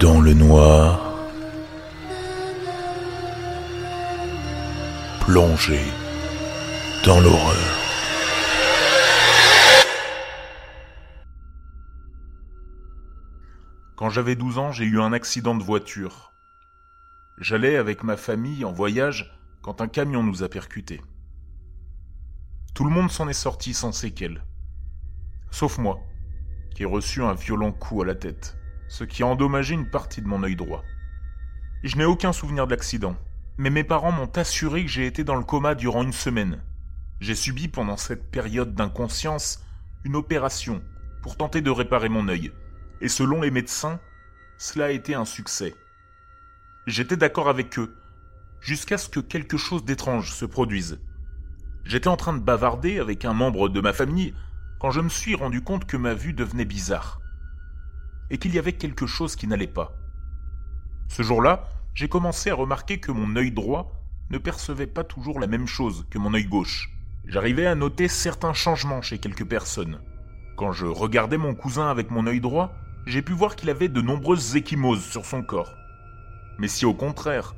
dans le noir, plongé dans l'horreur. Quand j'avais 12 ans, j'ai eu un accident de voiture. J'allais avec ma famille en voyage quand un camion nous a percutés. Tout le monde s'en est sorti sans séquelles. Sauf moi, qui ai reçu un violent coup à la tête, ce qui a endommagé une partie de mon œil droit. Je n'ai aucun souvenir de l'accident, mais mes parents m'ont assuré que j'ai été dans le coma durant une semaine. J'ai subi pendant cette période d'inconscience une opération pour tenter de réparer mon œil, et selon les médecins, cela a été un succès. J'étais d'accord avec eux, jusqu'à ce que quelque chose d'étrange se produise. J'étais en train de bavarder avec un membre de ma famille quand je me suis rendu compte que ma vue devenait bizarre, et qu'il y avait quelque chose qui n'allait pas. Ce jour-là, j'ai commencé à remarquer que mon œil droit ne percevait pas toujours la même chose que mon œil gauche. J'arrivais à noter certains changements chez quelques personnes. Quand je regardais mon cousin avec mon œil droit, j'ai pu voir qu'il avait de nombreuses échymoses sur son corps. Mais si au contraire,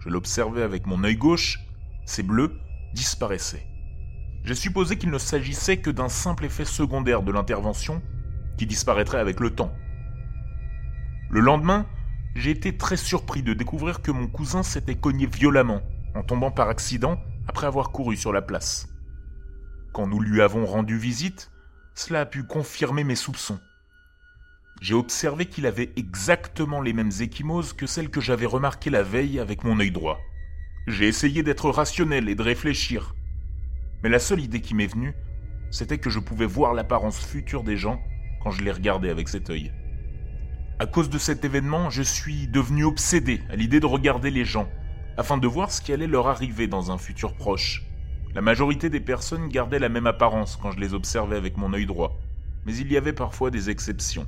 je l'observais avec mon œil gauche, ces bleus disparaissaient. J'ai supposé qu'il ne s'agissait que d'un simple effet secondaire de l'intervention qui disparaîtrait avec le temps. Le lendemain, j'ai été très surpris de découvrir que mon cousin s'était cogné violemment en tombant par accident après avoir couru sur la place. Quand nous lui avons rendu visite, cela a pu confirmer mes soupçons. J'ai observé qu'il avait exactement les mêmes échymoses que celles que j'avais remarquées la veille avec mon œil droit. J'ai essayé d'être rationnel et de réfléchir. Mais la seule idée qui m'est venue, c'était que je pouvais voir l'apparence future des gens quand je les regardais avec cet œil. À cause de cet événement, je suis devenu obsédé à l'idée de regarder les gens, afin de voir ce qui allait leur arriver dans un futur proche. La majorité des personnes gardaient la même apparence quand je les observais avec mon œil droit, mais il y avait parfois des exceptions.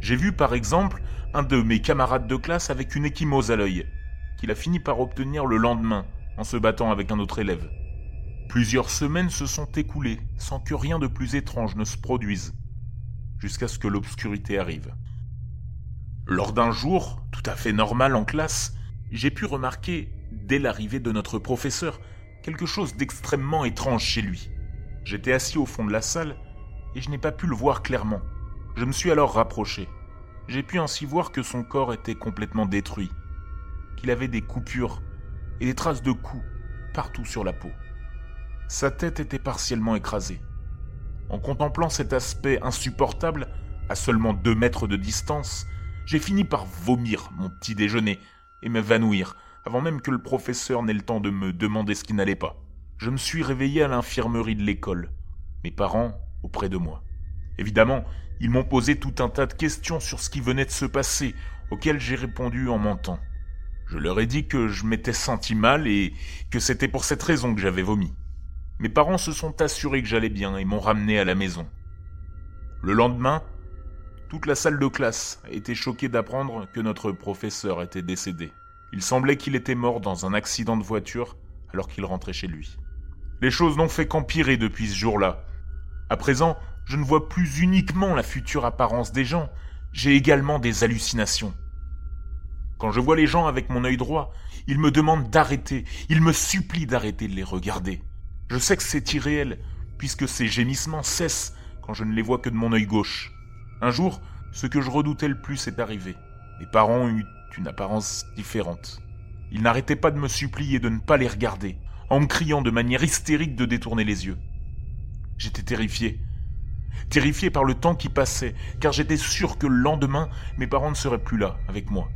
J'ai vu par exemple un de mes camarades de classe avec une échymose à l'œil, qu'il a fini par obtenir le lendemain en se battant avec un autre élève. Plusieurs semaines se sont écoulées sans que rien de plus étrange ne se produise, jusqu'à ce que l'obscurité arrive. Lors d'un jour, tout à fait normal en classe, j'ai pu remarquer, dès l'arrivée de notre professeur, quelque chose d'extrêmement étrange chez lui. J'étais assis au fond de la salle et je n'ai pas pu le voir clairement. Je me suis alors rapproché. J'ai pu ainsi voir que son corps était complètement détruit, qu'il avait des coupures et des traces de coups partout sur la peau. Sa tête était partiellement écrasée. En contemplant cet aspect insupportable, à seulement deux mètres de distance, j'ai fini par vomir mon petit déjeuner et m'évanouir avant même que le professeur n'ait le temps de me demander ce qui n'allait pas. Je me suis réveillé à l'infirmerie de l'école, mes parents auprès de moi. Évidemment, ils m'ont posé tout un tas de questions sur ce qui venait de se passer, auxquelles j'ai répondu en mentant. Je leur ai dit que je m'étais senti mal et que c'était pour cette raison que j'avais vomi. Mes parents se sont assurés que j'allais bien et m'ont ramené à la maison. Le lendemain, toute la salle de classe été choquée d'apprendre que notre professeur était décédé. Il semblait qu'il était mort dans un accident de voiture alors qu'il rentrait chez lui. Les choses n'ont fait qu'empirer depuis ce jour-là. À présent, je ne vois plus uniquement la future apparence des gens, j'ai également des hallucinations. Quand je vois les gens avec mon œil droit, ils me demandent d'arrêter, ils me supplient d'arrêter de les regarder. Je sais que c'est irréel, puisque ces gémissements cessent quand je ne les vois que de mon œil gauche. Un jour, ce que je redoutais le plus est arrivé. Mes parents ont eu une apparence différente. Ils n'arrêtaient pas de me supplier de ne pas les regarder, en me criant de manière hystérique de détourner les yeux. J'étais terrifié. Terrifié par le temps qui passait, car j'étais sûr que le lendemain, mes parents ne seraient plus là, avec moi.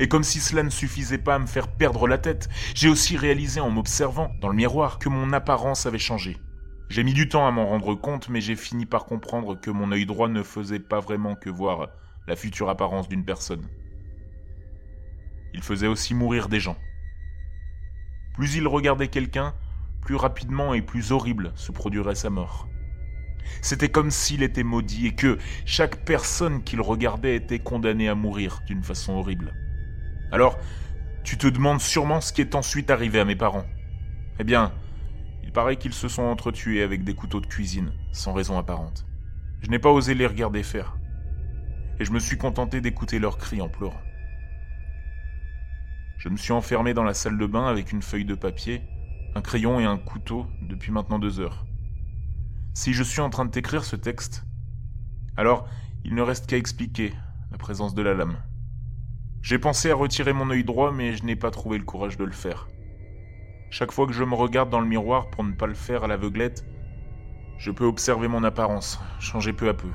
Et comme si cela ne suffisait pas à me faire perdre la tête, j'ai aussi réalisé en m'observant dans le miroir que mon apparence avait changé. J'ai mis du temps à m'en rendre compte, mais j'ai fini par comprendre que mon œil droit ne faisait pas vraiment que voir la future apparence d'une personne. Il faisait aussi mourir des gens. Plus il regardait quelqu'un, plus rapidement et plus horrible se produirait sa mort. C'était comme s'il était maudit et que chaque personne qu'il regardait était condamnée à mourir d'une façon horrible. Alors, tu te demandes sûrement ce qui est ensuite arrivé à mes parents. Eh bien, paraît qu'ils se sont entretués avec des couteaux de cuisine, sans raison apparente. Je n'ai pas osé les regarder faire. et je me suis contenté d'écouter leurs cris en pleurant. Je me suis enfermé dans la salle de bain avec une feuille de papier, un crayon et un couteau depuis maintenant deux heures. Si je suis en train de t'écrire ce texte, alors il ne reste qu'à expliquer la présence de la lame. J'ai pensé à retirer mon œil droit, mais je n'ai pas trouvé le courage de le faire. Chaque fois que je me regarde dans le miroir pour ne pas le faire à l'aveuglette, je peux observer mon apparence changer peu à peu,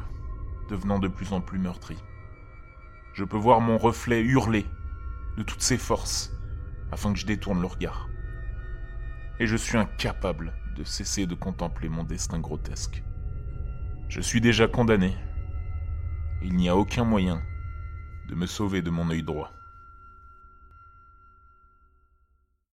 devenant de plus en plus meurtri. Je peux voir mon reflet hurler de toutes ses forces afin que je détourne le regard. Et je suis incapable de cesser de contempler mon destin grotesque. Je suis déjà condamné. Il n'y a aucun moyen de me sauver de mon œil droit.